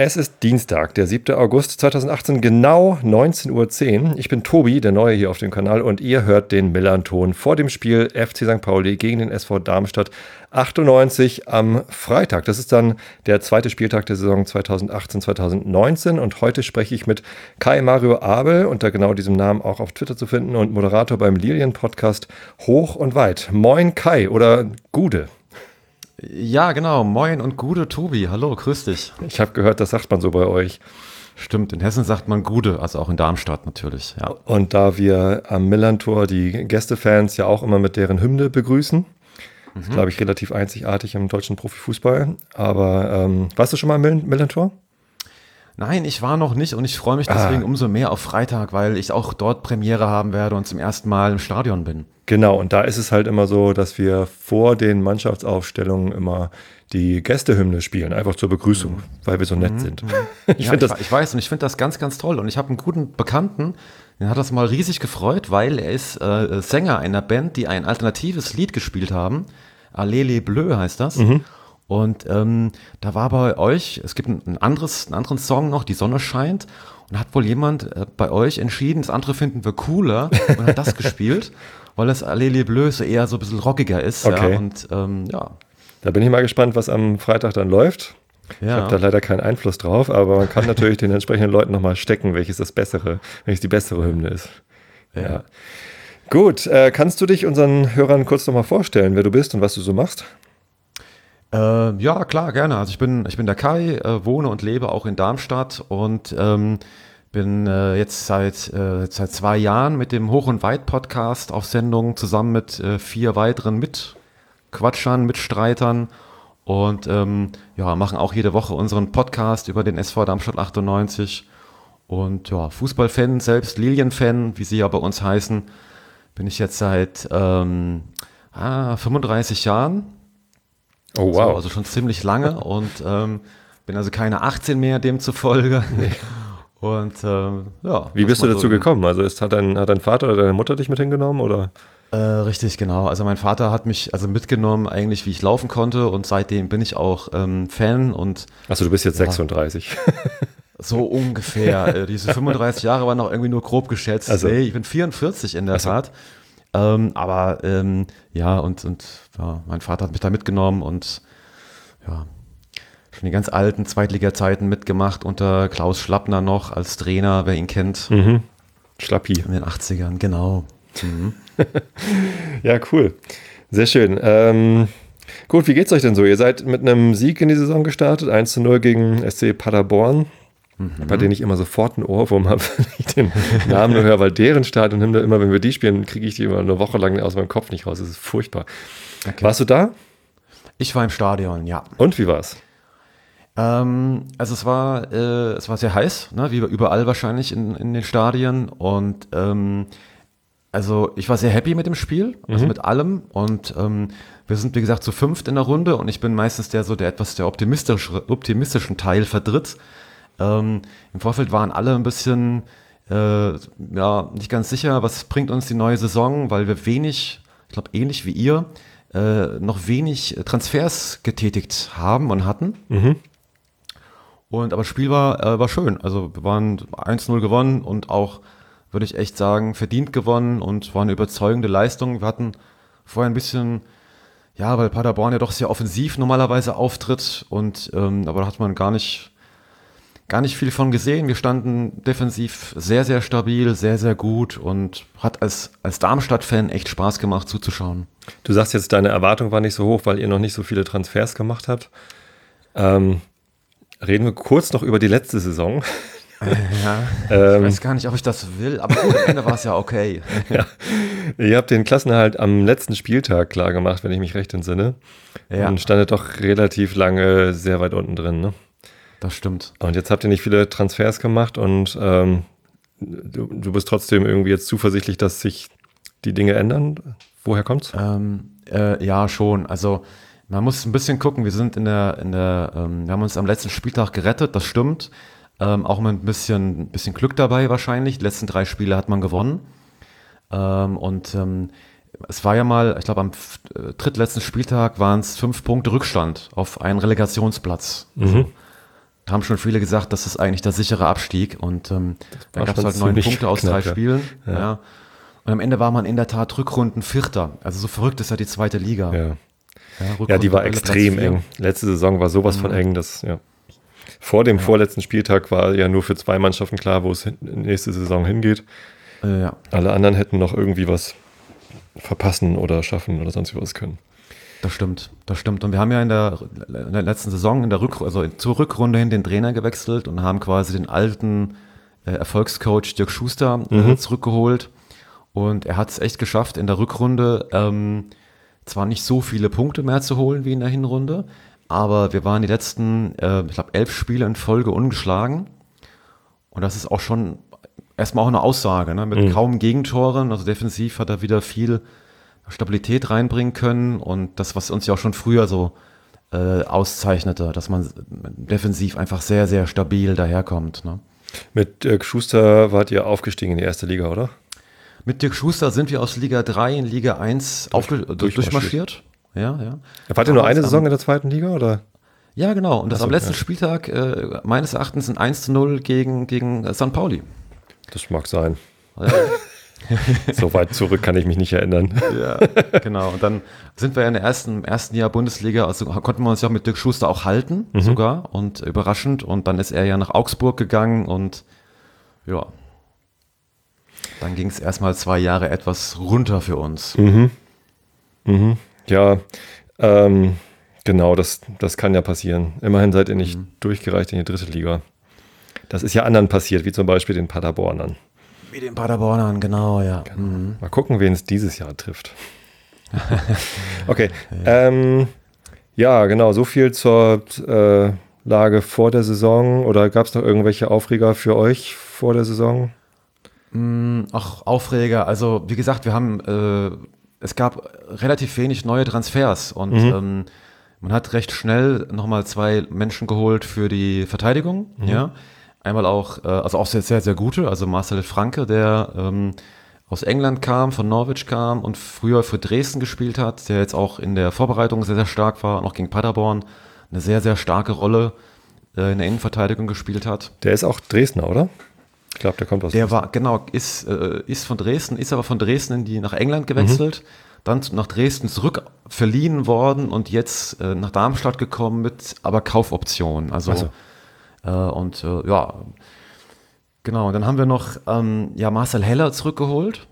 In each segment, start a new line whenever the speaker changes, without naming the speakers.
es ist Dienstag, der 7. August 2018, genau 19.10 Uhr. Ich bin Tobi, der Neue hier auf dem Kanal, und ihr hört den Millanton vor dem Spiel FC St. Pauli gegen den SV Darmstadt 98 am Freitag. Das ist dann der zweite Spieltag der Saison 2018-2019 und heute spreche ich mit Kai Mario Abel, unter genau diesem Namen auch auf Twitter zu finden und Moderator beim Lilien-Podcast Hoch und Weit. Moin Kai oder Gude.
Ja, genau. Moin und Gude Tobi. Hallo, grüß dich.
Ich habe gehört, das sagt man so bei euch.
Stimmt, in Hessen sagt man Gude, also auch in Darmstadt natürlich. Ja.
Und da wir am Millantor die Gästefans ja auch immer mit deren Hymne begrüßen, mhm. ist, glaube ich, relativ einzigartig im deutschen Profifußball. Aber ähm, warst du schon mal im Millantor?
Nein, ich war noch nicht und ich freue mich deswegen ah. umso mehr auf Freitag, weil ich auch dort Premiere haben werde und zum ersten Mal im Stadion bin.
Genau, und da ist es halt immer so, dass wir vor den Mannschaftsaufstellungen immer die Gästehymne spielen, einfach zur Begrüßung, mhm. weil wir so nett mhm. sind. Mhm.
ich, ja, ich, das ich weiß und ich finde das ganz, ganz toll. Und ich habe einen guten Bekannten, den hat das mal riesig gefreut, weil er ist äh, Sänger einer Band, die ein alternatives Lied gespielt haben. Alele Bleu heißt das. Mhm. Und ähm, da war bei euch, es gibt ein, anderes, einen anderen Song noch, Die Sonne scheint. Und hat wohl jemand äh, bei euch entschieden, das andere finden wir cooler und hat das gespielt, weil das Allez Bleu so eher so ein bisschen rockiger ist.
Okay.
Ja, und ähm, ja.
Da bin ich mal gespannt, was am Freitag dann läuft. Ja. Ich habe da leider keinen Einfluss drauf, aber man kann natürlich den entsprechenden Leuten nochmal stecken, welches das bessere, welches die bessere Hymne ist. Ja. ja. Gut, äh, kannst du dich unseren Hörern kurz nochmal vorstellen, wer du bist und was du so machst?
Äh, ja, klar, gerne. Also ich bin, ich bin der Kai, äh, wohne und lebe auch in Darmstadt und ähm, bin äh, jetzt seit, äh, seit zwei Jahren mit dem Hoch- und Weit-Podcast auf Sendung zusammen mit äh, vier weiteren Mitquatschern, Mitstreitern und ähm, ja, machen auch jede Woche unseren Podcast über den SV Darmstadt 98. Und ja, Fußballfan, selbst Lilienfan, wie sie ja bei uns heißen, bin ich jetzt seit ähm, ah, 35 Jahren Oh wow. So, also schon ziemlich lange und ähm, bin also keine 18 mehr demzufolge. Nee. Und ähm, ja.
Wie bist du dazu so gekommen? Also ist, hat, dein, hat dein Vater oder deine Mutter dich mit hingenommen oder?
Äh, richtig, genau. Also mein Vater hat mich also mitgenommen, eigentlich wie ich laufen konnte und seitdem bin ich auch ähm, Fan und.
Achso, du bist jetzt ja, 36.
So ungefähr. Äh, diese 35 Jahre waren noch irgendwie nur grob geschätzt. Also, nee, ich bin 44 in der also. Tat. Ähm, aber ähm, ja, und, und ja, mein Vater hat mich da mitgenommen und ja, schon die ganz alten Zweitliga-Zeiten mitgemacht unter Klaus Schlappner noch als Trainer, wer ihn kennt.
Mhm. Schlappi.
In den 80ern, genau. Mhm.
ja, cool. Sehr schön. Ähm, gut, wie geht's euch denn so? Ihr seid mit einem Sieg in die Saison gestartet, 1 zu 0 gegen SC Paderborn mhm. bei denen ich immer sofort einen Ohrwurm habe, wenn ich den Namen nur höre, weil deren Stadion immer, wenn wir die spielen, kriege ich die immer eine Woche lang aus meinem Kopf nicht raus. Das ist furchtbar. Okay. Warst du da?
Ich war im Stadion, ja.
Und wie war's?
Ähm, also es war, äh, es war sehr heiß, ne, wie überall wahrscheinlich in, in den Stadien. Und ähm, also ich war sehr happy mit dem Spiel, also mhm. mit allem. Und ähm, wir sind, wie gesagt, zu fünft in der Runde und ich bin meistens der so, der etwas der optimistische, optimistischen Teil vertritt. Ähm, Im Vorfeld waren alle ein bisschen äh, ja, nicht ganz sicher, was bringt uns die neue Saison, weil wir wenig, ich glaube ähnlich wie ihr, äh, noch wenig Transfers getätigt haben und hatten. Mhm. Und aber das Spiel war, äh, war schön. Also wir waren 1-0 gewonnen und auch, würde ich echt sagen, verdient gewonnen und war eine überzeugende Leistung. Wir hatten vorher ein bisschen, ja, weil Paderborn ja doch sehr offensiv normalerweise auftritt und ähm, aber da hat man gar nicht gar nicht viel von gesehen. Wir standen defensiv sehr, sehr stabil, sehr, sehr gut und hat als, als Darmstadt-Fan echt Spaß gemacht zuzuschauen.
Du sagst jetzt, deine Erwartung war nicht so hoch, weil ihr noch nicht so viele Transfers gemacht habt. Ähm, reden wir kurz noch über die letzte Saison.
Ja, ähm, ich weiß gar nicht, ob ich das will, aber am Ende war es ja okay. ja.
Ihr habt den Klassenhalt am letzten Spieltag klar gemacht, wenn ich mich recht entsinne. Ja. Und standet doch relativ lange sehr weit unten drin, ne?
Das stimmt.
Und jetzt habt ihr nicht viele Transfers gemacht und ähm, du, du bist trotzdem irgendwie jetzt zuversichtlich, dass sich die Dinge ändern. Woher kommt's?
Ähm, äh, ja, schon. Also man muss ein bisschen gucken. Wir sind in der, in der, ähm, wir haben uns am letzten Spieltag gerettet, das stimmt. Ähm, auch mit ein bisschen, bisschen Glück dabei wahrscheinlich. Die letzten drei Spiele hat man gewonnen. Ähm, und ähm, es war ja mal, ich glaube, am äh, drittletzten Spieltag waren es fünf Punkte Rückstand auf einen Relegationsplatz. Also, da haben schon viele gesagt, das ist eigentlich der sichere Abstieg. Und ähm, da
war
gab es halt neun Punkte aus
knapp,
drei
ja.
Spielen. Ja. Und am Ende war man in der Tat Rückrunden Vierter. Also so verrückt ist ja die zweite Liga.
Ja.
Ja,
ja, die war extrem eng. Letzte Saison war sowas
Mhm.
von eng, dass, ja. Vor dem vorletzten Spieltag war ja nur für zwei Mannschaften klar, wo es nächste Saison hingeht.
Äh, ja,
Alle anderen hätten noch irgendwie was verpassen oder schaffen oder sonst was können.
Das stimmt. Das stimmt. Und wir haben ja in der, in der letzten Saison, in der Rück, also zur Rückrunde hin den Trainer gewechselt und haben quasi den alten äh, Erfolgscoach Dirk Schuster äh, zurückgeholt. Und er hat es echt geschafft, in der Rückrunde ähm, zwar nicht so viele Punkte mehr zu holen wie in der Hinrunde, aber wir waren die letzten, äh, ich glaube, elf Spiele in Folge ungeschlagen. Und das ist auch schon erstmal auch eine Aussage, ne? mit kaum Gegentoren. Also defensiv hat er wieder viel Stabilität reinbringen können und das, was uns ja auch schon früher so äh, auszeichnete, dass man defensiv einfach sehr, sehr stabil daherkommt. Ne?
Mit Dirk Schuster wart ihr aufgestiegen in die erste Liga, oder?
Mit Dirk Schuster sind wir aus Liga 3 in Liga 1 aufge
durchmarschiert.
durchmarschiert. Ja, ja.
Wart ihr nur eine Saison in der zweiten Liga, oder?
Ja, genau. Und das
so,
am letzten
ja.
Spieltag äh, meines Erachtens ein 1 zu 0 gegen, gegen St. Pauli.
Das mag sein.
Ja.
So weit zurück kann ich mich nicht erinnern.
Ja, genau. Und dann sind wir ja in der ersten, im ersten Jahr Bundesliga, also konnten wir uns ja mit Dirk Schuster auch halten, sogar. Und überraschend. Und dann ist er ja nach Augsburg gegangen und ja. Dann ging es erstmal zwei Jahre etwas runter für uns.
Ja, ähm, genau, das, das kann ja passieren. Immerhin seid ihr nicht durchgereicht in die dritte Liga. Das ist ja anderen passiert, wie zum Beispiel den Paderbornern.
Wie den Paderbornern, genau, ja. Mhm.
Mal gucken, wen es dieses Jahr trifft. okay. Ähm, ja, genau, so viel zur äh, Lage vor der Saison. Oder gab es noch irgendwelche Aufreger für euch vor der Saison?
Ach, Aufreger. Also, wie gesagt, wir haben, äh, es gab relativ wenig neue Transfers und ähm, man hat recht schnell nochmal zwei Menschen geholt für die Verteidigung. Ja. Einmal auch, äh, also auch sehr, sehr, sehr gute, also Marcel Franke, der ähm, aus England kam, von Norwich kam und früher für Dresden gespielt hat, der jetzt auch in der Vorbereitung sehr, sehr stark war, noch gegen Paderborn eine sehr, sehr starke Rolle äh, in der Innenverteidigung gespielt hat.
Der ist auch Dresdner, oder? Ich glaube, der kommt aus
Der war, genau, ist, äh, ist von Dresden, ist aber von Dresden in die, nach England gewechselt, dann zu- nach Dresden zurück verliehen worden und jetzt äh, nach Darmstadt gekommen mit aber Kaufoption. Also,
Ach so.
Äh, und äh, ja, genau. Und dann haben wir noch ähm, ja, Marcel Heller zurückgeholt.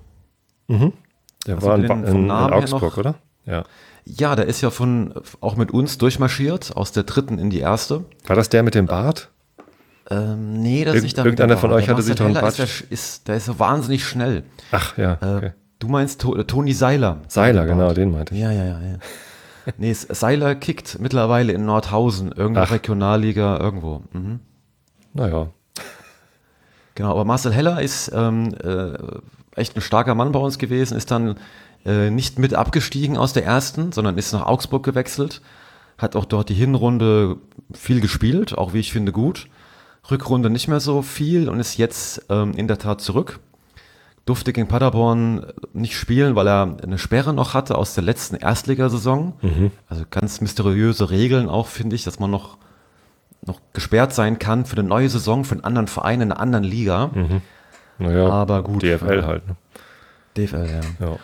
Der
Also
war in, in, in Augsburg, oder? Ja.
Ja, der ist ja von auch mit uns durchmarschiert, aus der dritten in die erste.
War das der mit dem Bart?
Ähm, nee, das ist nicht der
irgendeiner von euch hatte sich doch einen
Heller ist,
Bart-
der, ist, der ist so wahnsinnig schnell.
Ach ja.
Äh,
Okay.
Du meinst to Toni Seiler.
Seiler, genau, den meinte ich.
Ja, ja, ja. ja. Nee, Seiler kickt mittlerweile in Nordhausen, irgendeine
Ach.
Regionalliga, irgendwo. Mhm.
Naja.
Genau, aber Marcel Heller ist ähm, äh, echt ein starker Mann bei uns gewesen, ist dann äh, nicht mit abgestiegen aus der ersten, sondern ist nach Augsburg gewechselt, hat auch dort die Hinrunde viel gespielt, auch wie ich finde gut. Rückrunde nicht mehr so viel und ist jetzt ähm, in der Tat zurück. Durfte gegen Paderborn nicht spielen, weil er eine Sperre noch hatte aus der letzten Erstligasaison. Also ganz mysteriöse Regeln auch, finde ich, dass man noch, noch gesperrt sein kann für eine neue Saison, für einen anderen Verein in einer anderen Liga.
Naja,
Aber gut.
DFL
ja.
halt. Ne?
DFL, ja.
Ja.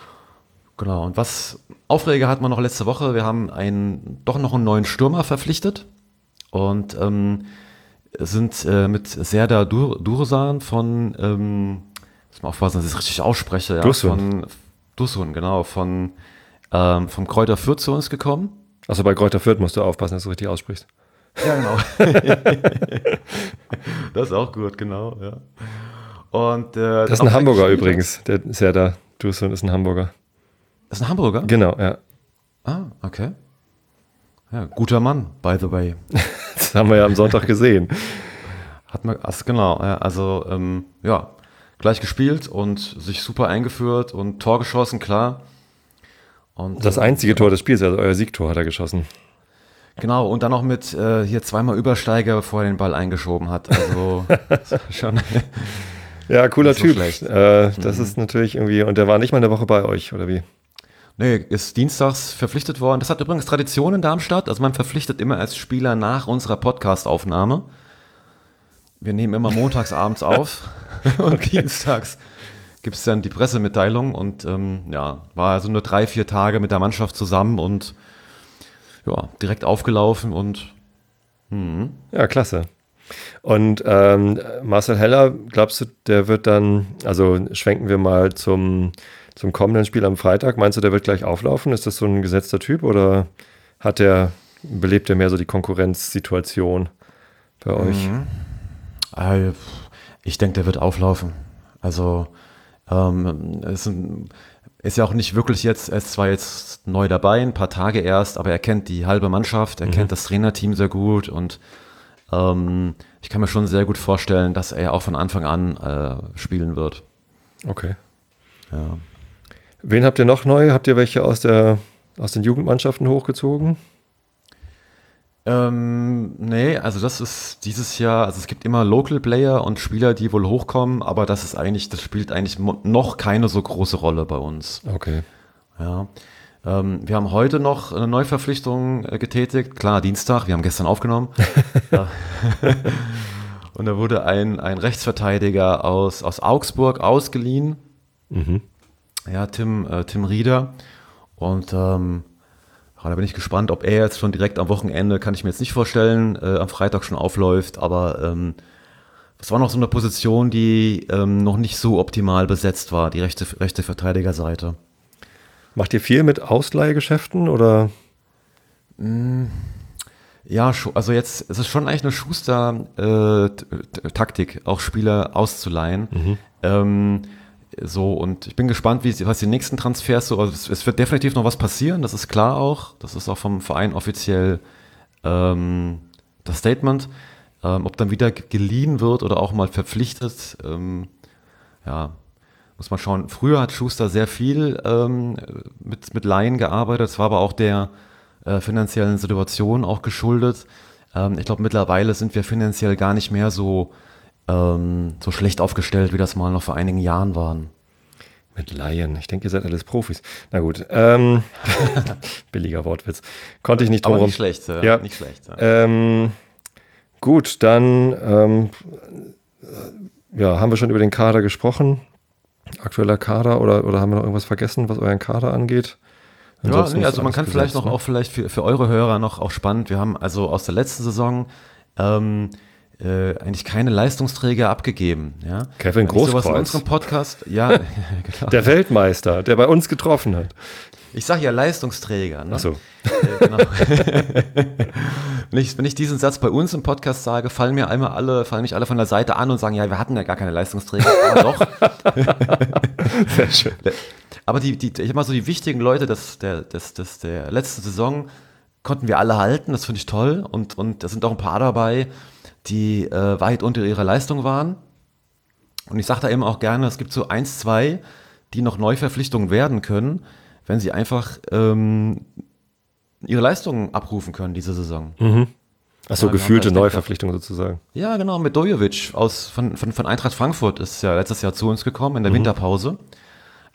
Genau. Und was Aufreger hatten wir noch letzte Woche. Wir haben einen, doch noch einen neuen Stürmer verpflichtet und ähm, sind äh, mit Serdar Dur Dursan von, ähm, muss man aufpassen, dass ich es richtig ausspreche, ja,
Dursun.
von Dursun, genau, von ähm, vom Kräuter Fürth zu uns gekommen.
Also bei Kräuter Fürth musst du aufpassen, dass du richtig aussprichst.
Ja, genau. das ist auch gut, genau, ja. Und, äh,
Das ist ein Hamburger übrigens. Der ist ja da. Dursun ist ein Hamburger.
Das ist ein Hamburger?
Genau, ja.
Ah, okay. Ja, guter Mann, by the way.
Das haben wir ja am Sonntag gesehen.
Hat man, also genau, also ähm, ja, gleich gespielt und sich super eingeführt und Tor geschossen, klar. Und
Das
äh,
einzige Tor des Spiels, also euer Siegtor hat er geschossen.
Genau, und dann noch mit äh, hier zweimal Übersteiger, bevor er den Ball eingeschoben hat. Also schon.
Ja, cooler
so
Typ.
schlecht.
Äh, das ist natürlich irgendwie, und der war nicht mal eine Woche bei euch, oder wie?
Nee, ist dienstags verpflichtet worden. Das hat übrigens Tradition in Darmstadt. Also man verpflichtet immer als Spieler nach unserer Podcast-Aufnahme. Wir nehmen immer montags abends auf und dienstags gibt es dann die Pressemitteilung und ähm, ja, war also nur drei, vier Tage mit der Mannschaft zusammen und ja, direkt aufgelaufen und
Ja, klasse. Und ähm, Marcel Heller, glaubst du, der wird dann, also schwenken wir mal zum, zum kommenden Spiel am Freitag, meinst du, der wird gleich auflaufen? Ist das so ein gesetzter Typ oder hat der, belebt er mehr so die Konkurrenzsituation bei euch?
Äh, Ich denke, der wird auflaufen. Also ähm, sind- ist ja auch nicht wirklich jetzt, er ist zwar jetzt neu dabei, ein paar Tage erst, aber er kennt die halbe Mannschaft, er kennt das Trainerteam sehr gut und ähm, ich kann mir schon sehr gut vorstellen, dass er auch von Anfang an äh, spielen wird.
Okay.
Ja.
Wen habt ihr noch neu? Habt ihr welche aus, der, aus den Jugendmannschaften hochgezogen?
Ähm, nee, also das ist dieses Jahr, also es gibt immer Local Player und Spieler, die wohl hochkommen, aber das ist eigentlich, das spielt eigentlich noch keine so große Rolle bei uns.
Okay.
Ja. Ähm, wir haben heute noch eine Neuverpflichtung äh, getätigt. Klar, Dienstag, wir haben gestern aufgenommen. Und da wurde ein, ein Rechtsverteidiger aus, aus Augsburg ausgeliehen. Ja, Tim, äh, Tim Rieder. Und ähm, da bin ich gespannt, ob er jetzt schon direkt am Wochenende, kann ich mir jetzt nicht vorstellen, äh, am Freitag schon aufläuft. Aber ähm, es war noch so eine Position, die ähm, noch nicht so optimal besetzt war, die rechte, rechte Verteidigerseite.
Macht ihr viel mit Ausleihgeschäften oder?
Ja, scho- also jetzt, es ist schon eigentlich eine Schuster-Taktik, auch Spieler auszuleihen. Ähm, so, und ich bin gespannt, wie, was die nächsten Transfers so, also es, es wird definitiv noch was passieren, das ist klar auch. Das ist auch vom Verein offiziell ähm, das Statement. Ähm, ob dann wieder geliehen wird oder auch mal verpflichtet, ähm, ja, muss man schauen. Früher hat Schuster sehr viel ähm, mit, mit Laien gearbeitet. Es war aber auch der äh, finanziellen Situation auch geschuldet. Ähm, ich glaube, mittlerweile sind wir finanziell gar nicht mehr so, ähm, so schlecht aufgestellt, wie das mal noch vor einigen Jahren waren.
Mit Laien. Ich denke, ihr seid alles Profis. Na gut. Ähm, billiger Wortwitz. Konnte ich nicht drum
Aber nicht schlecht, äh,
Ja.
nicht schlecht. Ja.
Ähm, gut, dann ähm, ja, haben wir schon über den Kader gesprochen. Aktueller Kader oder, oder haben wir noch irgendwas vergessen, was euren Kader angeht?
Ja, nee, also man kann vielleicht
besetzt,
noch
ne?
auch vielleicht für, für eure Hörer noch auch spannend. Wir haben also aus der letzten Saison ähm, äh, eigentlich keine Leistungsträger abgegeben. Ja?
Kevin
sowas in
Großkreuz.
unserem Podcast, ja, genau.
Der Weltmeister, der bei uns getroffen hat.
Ich sage ja Leistungsträger. Ne?
Achso.
Äh, genau. wenn, ich, wenn ich diesen Satz bei uns im Podcast sage, fallen mir einmal alle, fallen mich alle von der Seite an und sagen, ja, wir hatten ja gar keine Leistungsträger. Aber doch.
Sehr schön.
Aber die, die, ich sag mal so, die wichtigen Leute des, der, des, des, der letzten Saison konnten wir alle halten. Das finde ich toll. Und, und da sind auch ein paar dabei, die äh, weit unter ihrer Leistung waren. Und ich sage da eben auch gerne, es gibt so eins, zwei, die noch Neuverpflichtungen werden können, wenn sie einfach ähm, ihre Leistungen abrufen können diese Saison.
Achso,
Ja, wir haben
gefühlte
vielleicht
Neuverpflichtung sozusagen.
Ja, genau, mit Dojovic aus, von, von, von Eintracht Frankfurt ist ja letztes Jahr zu uns gekommen in der Winterpause.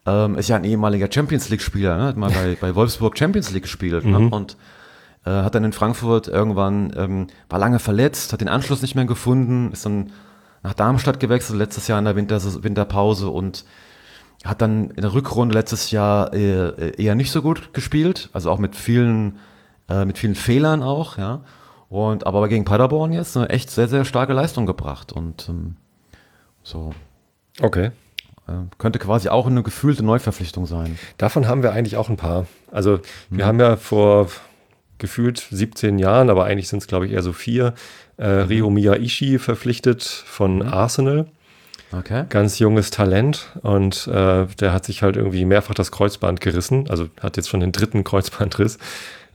Ähm, ist ja ein ehemaliger Champions League-Spieler, ne? hat mal bei, bei Wolfsburg Champions League gespielt ne? und äh, hat dann in Frankfurt irgendwann, ähm, war lange verletzt, hat den Anschluss nicht mehr gefunden, ist dann nach Darmstadt gewechselt, letztes Jahr in der Winter, Winterpause und hat dann in der Rückrunde letztes Jahr äh, eher nicht so gut gespielt, also auch mit vielen, äh, mit vielen Fehlern auch, ja. Und aber gegen Paderborn jetzt eine echt sehr, sehr starke Leistung gebracht. Und ähm, so
Okay.
äh, könnte quasi auch eine gefühlte Neuverpflichtung sein.
Davon haben wir eigentlich auch ein paar. Also wir haben ja vor gefühlt 17 Jahren, aber eigentlich sind es glaube ich eher so vier, äh, Rio Miyaishi verpflichtet von Arsenal.
Okay.
Ganz junges Talent und äh, der hat sich halt irgendwie mehrfach das Kreuzband gerissen, also hat jetzt schon den dritten Kreuzbandriss.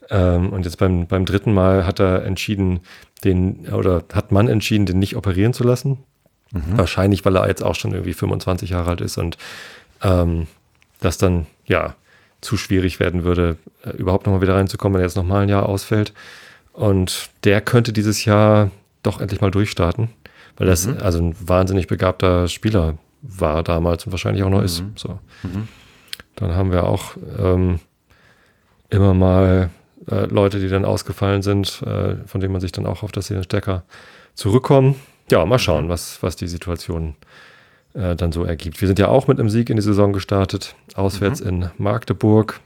Ähm, und jetzt beim, beim dritten Mal hat er entschieden, den, oder hat man entschieden, den nicht operieren zu lassen. Wahrscheinlich, weil er jetzt auch schon irgendwie 25 Jahre alt ist und ähm, das dann ja zu schwierig werden würde, äh, überhaupt nochmal wieder reinzukommen, wenn er jetzt nochmal ein Jahr ausfällt. Und der könnte dieses Jahr doch endlich mal durchstarten, weil das
Mhm.
also ein wahnsinnig begabter Spieler war damals und wahrscheinlich auch noch ist.
Mhm.
So. Dann haben wir auch ähm, immer mal äh, Leute, die dann ausgefallen sind, äh, von denen man sich dann auch hofft, dass sie dann stärker zurückkommen. Ja, mal
Mhm.
schauen, was, was die Situation äh, dann so ergibt. Wir sind ja auch mit einem Sieg in die Saison gestartet, auswärts
Mhm.
in Magdeburg.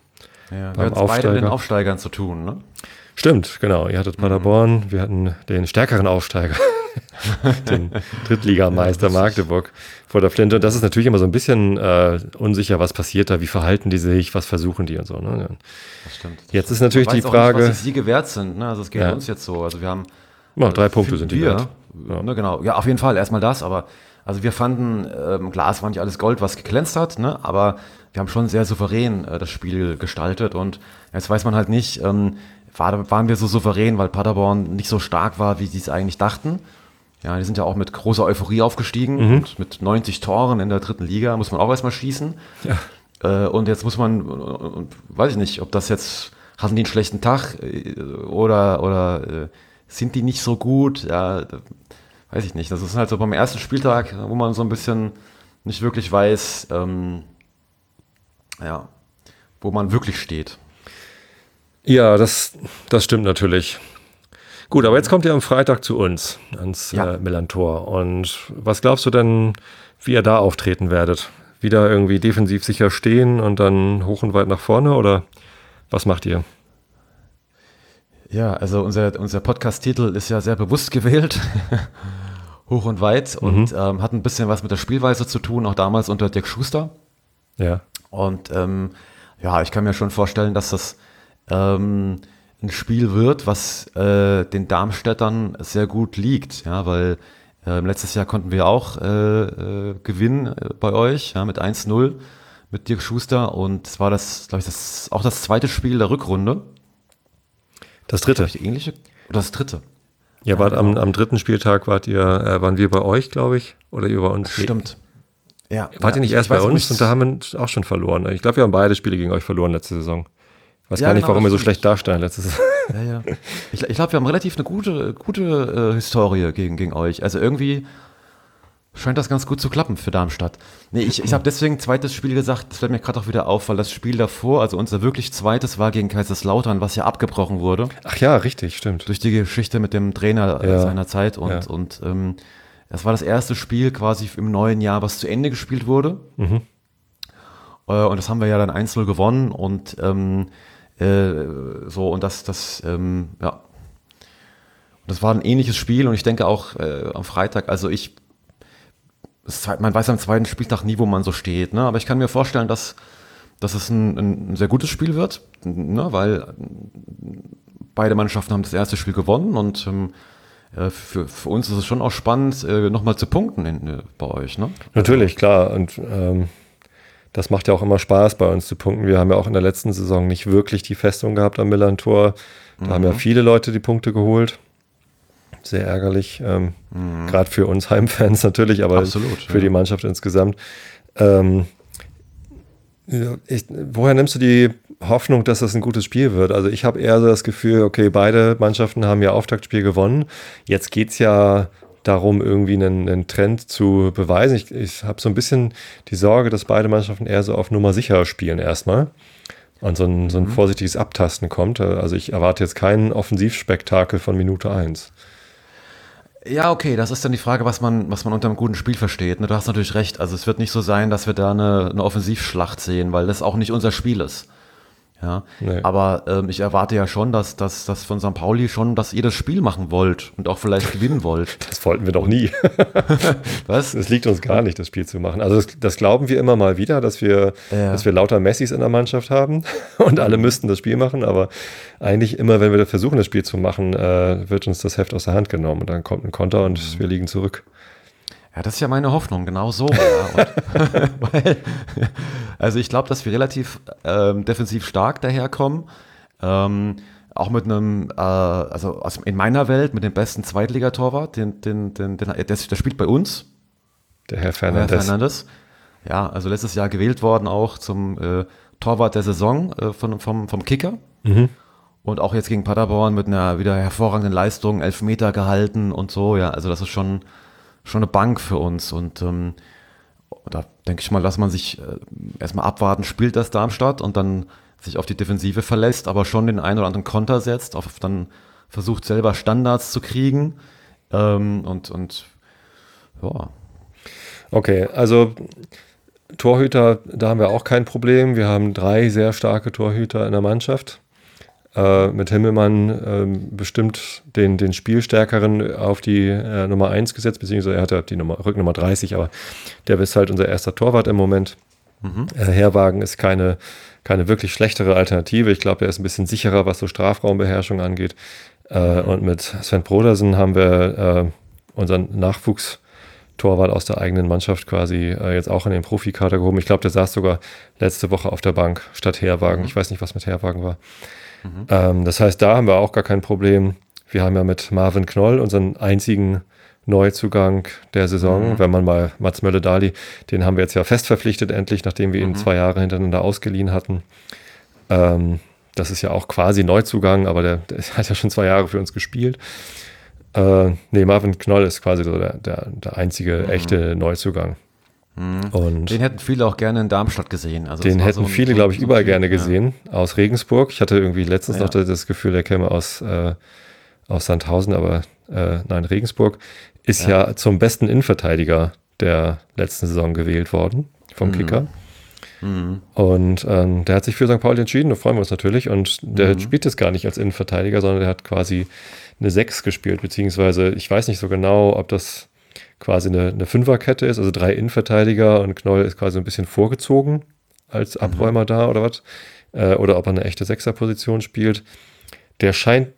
Ja,
Beim
wir hatten beide mit den
Aufsteiger.
Aufsteigern zu tun, ne?
Stimmt, genau. Ihr
Mhm.
hattet Paderborn, wir hatten den stärkeren Aufsteiger, den Drittligameister Magdeburg vor der Flinte. Und das ist natürlich immer so ein bisschen äh, unsicher, was passiert da, wie verhalten die sich, was versuchen die und so. Ne? Ja.
Das stimmt.
Jetzt ist natürlich die Frage,
Nicht, was die Siege wert sind, ne? Also es geht
Ja.
uns jetzt so. Also wir haben
Ja, drei
äh,
Punkte sind die
wir,
wert. Ja.
Ne, genau. Ja, auf jeden Fall erstmal das, aber also wir fanden, ähm, klar, es war nicht alles Gold, was geglänzt hat, ne? aber wir haben schon sehr souverän äh, das Spiel gestaltet und jetzt weiß man halt nicht, ähm, war, waren wir so souverän, weil Paderborn nicht so stark war, wie sie es eigentlich dachten. Ja, die sind ja auch mit großer Euphorie aufgestiegen
Mhm.
und mit 90 Toren in der dritten Liga muss man auch erstmal schießen. Äh, und jetzt muss man, und, weiß ich nicht, ob das jetzt, hatten die einen schlechten Tag äh, oder, oder äh, sind die nicht so gut? Ja, weiß ich nicht. Das ist halt so beim ersten Spieltag, wo man so ein bisschen nicht wirklich weiß, ähm, ja, wo man wirklich steht.
ja, das, das stimmt natürlich. Gut, aber jetzt kommt ihr am Freitag zu uns ans
Ja.
äh, Millantor. Und was glaubst du denn, wie ihr da auftreten werdet? Wieder irgendwie defensiv sicher stehen und dann hoch und weit nach vorne oder was macht ihr?
Ja, also unser, unser Podcast-Titel ist ja sehr bewusst gewählt. Hoch und weit und ähm, hat ein bisschen was mit der Spielweise zu tun, auch damals unter Dirk Schuster.
Ja.
Und ähm, ja, ich kann mir schon vorstellen, dass das ähm, ein Spiel wird, was äh, den Darmstädtern sehr gut liegt, ja, weil ähm, letztes Jahr konnten wir auch äh, äh, gewinnen äh, bei euch, ja, mit 1-0 mit Dirk Schuster und es war das, glaube ich, das, auch das zweite Spiel der Rückrunde.
Das dritte.
Die ähnliche oder das dritte.
Ja, wart am, am dritten Spieltag wart ihr, äh, waren wir bei euch, glaube ich, oder ihr bei uns?
Stimmt. Ja,
Wart ihr nicht
ich-
erst
ich
bei uns und da haben wir auch schon verloren? Ich glaube, wir haben beide Spiele gegen euch verloren letzte Saison. Ich weiß
Ja,
gar nicht,
genau,
warum wir so schlecht dastehen letzte Saison.
Ja, ja. Ich, ich glaube, wir haben relativ eine gute, gute äh, Historie gegen, gegen euch. Also irgendwie scheint das ganz gut zu klappen für Darmstadt. Nee, ich, ich habe deswegen zweites Spiel gesagt, das fällt mir gerade auch wieder auf, weil das Spiel davor, also unser wirklich zweites, war gegen Kaiserslautern, was ja abgebrochen wurde
Ach ja, richtig, stimmt.
durch die Geschichte mit dem Trainer äh,
Ja.
seiner Zeit. Und,
Ja.
und ähm, das war das erste Spiel quasi im neuen Jahr, was zu Ende gespielt wurde.
Mhm.
Äh, und das haben wir ja dann 1-0 gewonnen und ähm, äh, so, und das, das, ähm, ja. Das war ein ähnliches Spiel und ich denke auch äh, am Freitag, also ich, man weiß am zweiten Spieltag nie, wo man so steht, ne? aber ich kann mir vorstellen, dass, dass es ein, ein sehr gutes Spiel wird, ne? weil beide Mannschaften haben das erste Spiel gewonnen und ähm, äh, für, für uns ist es schon auch spannend, äh, nochmal zu punkten in, äh, bei euch. Ne?
Natürlich, klar. Und ähm, das macht ja auch immer Spaß, bei uns zu punkten. Wir haben ja auch in der letzten Saison nicht wirklich die Festung gehabt am Millantor. Da haben ja
Mhm.
viele Leute die Punkte geholt. Sehr ärgerlich. Ähm, Gerade für uns Heimfans natürlich, aber
Mhm. Absolut,
für
ja.
die Mannschaft insgesamt. Ähm, ich, woher nimmst du die Hoffnung, dass das ein gutes Spiel wird? Also ich habe eher so das Gefühl, okay, beide Mannschaften haben ja Auftaktspiel gewonnen. Jetzt geht es ja darum, irgendwie einen, einen Trend zu beweisen. Ich, ich habe so ein bisschen die Sorge, dass beide Mannschaften eher so auf Nummer sicher spielen erstmal. Und so ein, so ein vorsichtiges Abtasten kommt. Also ich erwarte jetzt kein Offensivspektakel von Minute 1.
Ja, okay, das ist dann die Frage, was man, was man unter einem guten Spiel versteht. Ne? Du hast natürlich recht. Also es wird nicht so sein, dass wir da eine, eine Offensivschlacht sehen, weil das auch nicht unser Spiel ist. Ja,
Nee.
aber ähm, ich erwarte ja schon, dass, dass, dass von St. Pauli schon, dass ihr das Spiel machen wollt und auch vielleicht gewinnen wollt.
Das wollten wir doch nie.
Was?
Es liegt uns gar nicht, das Spiel zu machen. Also das, das glauben wir immer mal wieder, dass wir,
Ja.
dass wir lauter Messis in der Mannschaft haben und alle müssten das Spiel machen, aber eigentlich immer, wenn wir versuchen, das Spiel zu machen, äh, wird uns das Heft aus der Hand genommen und dann kommt ein Konter und wir liegen zurück.
Ja, das ist ja meine Hoffnung, genau so. Ja. Und, weil, also ich glaube, dass wir relativ ähm, defensiv stark daherkommen. Ähm, auch mit einem, äh, also aus, in meiner Welt, mit dem besten Zweitligatorwart, den, den, den, den, der, der spielt bei uns,
Der Herr
Herr
Fernandes.
Fernandes. Ja, also letztes Jahr gewählt worden auch zum äh, Torwart der Saison äh, von, vom, vom Kicker.
Mhm.
Und auch jetzt gegen Paderborn mit einer wieder hervorragenden Leistung, Elfmeter gehalten und so, ja. Also das ist schon, schon eine Bank für uns. Und ähm, da denke ich mal, dass man sich äh, erstmal abwarten, spielt das Darmstadt und dann sich auf die Defensive verlässt, aber schon den einen oder anderen Konter setzt, auf, dann versucht selber Standards zu kriegen. Ähm, und, und ja.
Okay, also Torhüter, da haben wir auch kein Problem. Wir haben drei sehr starke Torhüter in der Mannschaft. Äh, mit Himmelmann äh, bestimmt den, den Spielstärkeren auf die äh, Nummer 1 gesetzt, beziehungsweise er hatte die Nummer, Rücknummer 30, aber der ist halt unser erster Torwart im Moment. Mhm. Äh, Herwagen ist keine, keine wirklich schlechtere Alternative. Ich glaube, er ist ein bisschen sicherer, was so Strafraumbeherrschung angeht. Äh, mhm. Und mit Sven Brodersen haben wir äh, unseren Nachwuchs- Torwart aus der eigenen Mannschaft quasi äh, jetzt auch in den Profikader gehoben. Ich glaube, der saß sogar letzte Woche auf der Bank statt Herwagen. Mhm. Ich weiß nicht, was mit Herwagen war. Mhm. Ähm, das heißt, da haben wir auch gar kein Problem. Wir haben ja mit Marvin Knoll unseren einzigen Neuzugang der Saison, mhm. wenn man mal Mats Mölle-Dali, den haben wir jetzt ja fest verpflichtet endlich, nachdem wir ihn mhm. zwei Jahre hintereinander ausgeliehen hatten. Ähm, das ist ja auch quasi Neuzugang, aber der, der hat ja schon zwei Jahre für uns gespielt. Äh, nee, Marvin Knoll ist quasi so der, der, der einzige mhm. echte Neuzugang.
Mhm. Und den hätten viele auch gerne in Darmstadt gesehen.
Also den hätten so viele, glaube ich, so überall gerne gesehen. Ja. Aus Regensburg. Ich hatte irgendwie letztens ja. noch das Gefühl, er käme aus, äh, aus Sandhausen, aber äh, nein, Regensburg ist ja. ja. zum besten Innenverteidiger der letzten Saison gewählt worden vom mhm. Kicker. Mhm. Und ähm, der hat sich für St. Pauli entschieden, da freuen wir uns natürlich. Und der mhm. spielt jetzt gar nicht als Innenverteidiger, sondern der hat quasi eine 6 gespielt, beziehungsweise ich weiß nicht so genau, ob das quasi eine, eine Fünferkette ist, also drei Innenverteidiger und Knoll ist quasi ein bisschen vorgezogen als mhm. Abräumer mhm. da oder was. Äh, oder ob er eine echte Sechserposition spielt. Der scheint